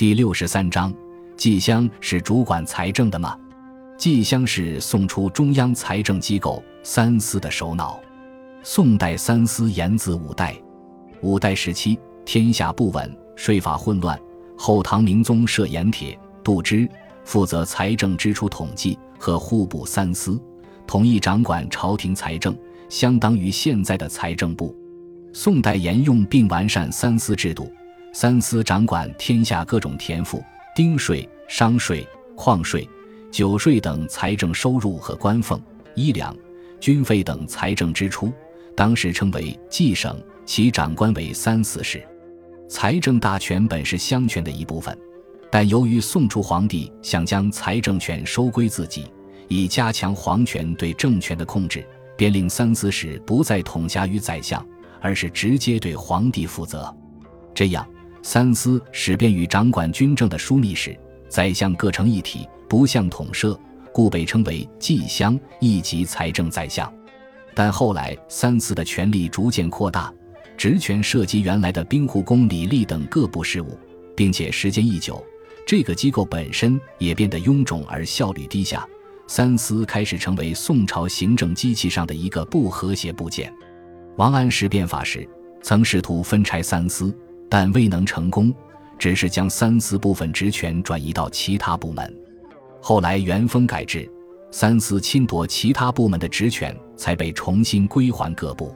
第六十三章，纪乡是主管财政的吗？纪乡是宋初中央财政机构三司的首脑。宋代三司沿自五代，五代时期天下不稳，税法混乱。后唐明宗设盐铁、度支，负责财政支出统计和户部三司，统一掌管朝廷财政，相当于现在的财政部。宋代沿用并完善三司制度。三司掌管天下各种田赋、丁税、商税、矿税、酒税等财政收入和官俸、衣粮、军费等财政支出，当时称为计省，其长官为三司使。财政大权本是相权的一部分，但由于宋初皇帝想将财政权收归自己，以加强皇权对政权的控制，便令三司使不再统辖于宰相，而是直接对皇帝负责。这样。三司使便与掌管军政的枢密使、宰相各成一体，不相统摄，故被称为冀乡，一级财政宰相。但后来三司的权力逐渐扩大，职权涉及原来的兵护工、礼吏等各部事务，并且时间一久，这个机构本身也变得臃肿而效率低下。三司开始成为宋朝行政机器上的一个不和谐部件。王安石变法时，曾试图分拆三司。但未能成功，只是将三司部分职权转移到其他部门。后来元丰改制，三司侵夺其他部门的职权，才被重新归还各部。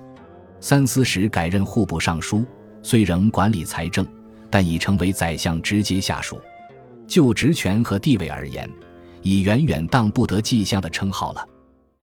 三司使改任户部尚书，虽仍管理财政，但已成为宰相直接下属。就职权和地位而言，已远远当不得纪相的称号了。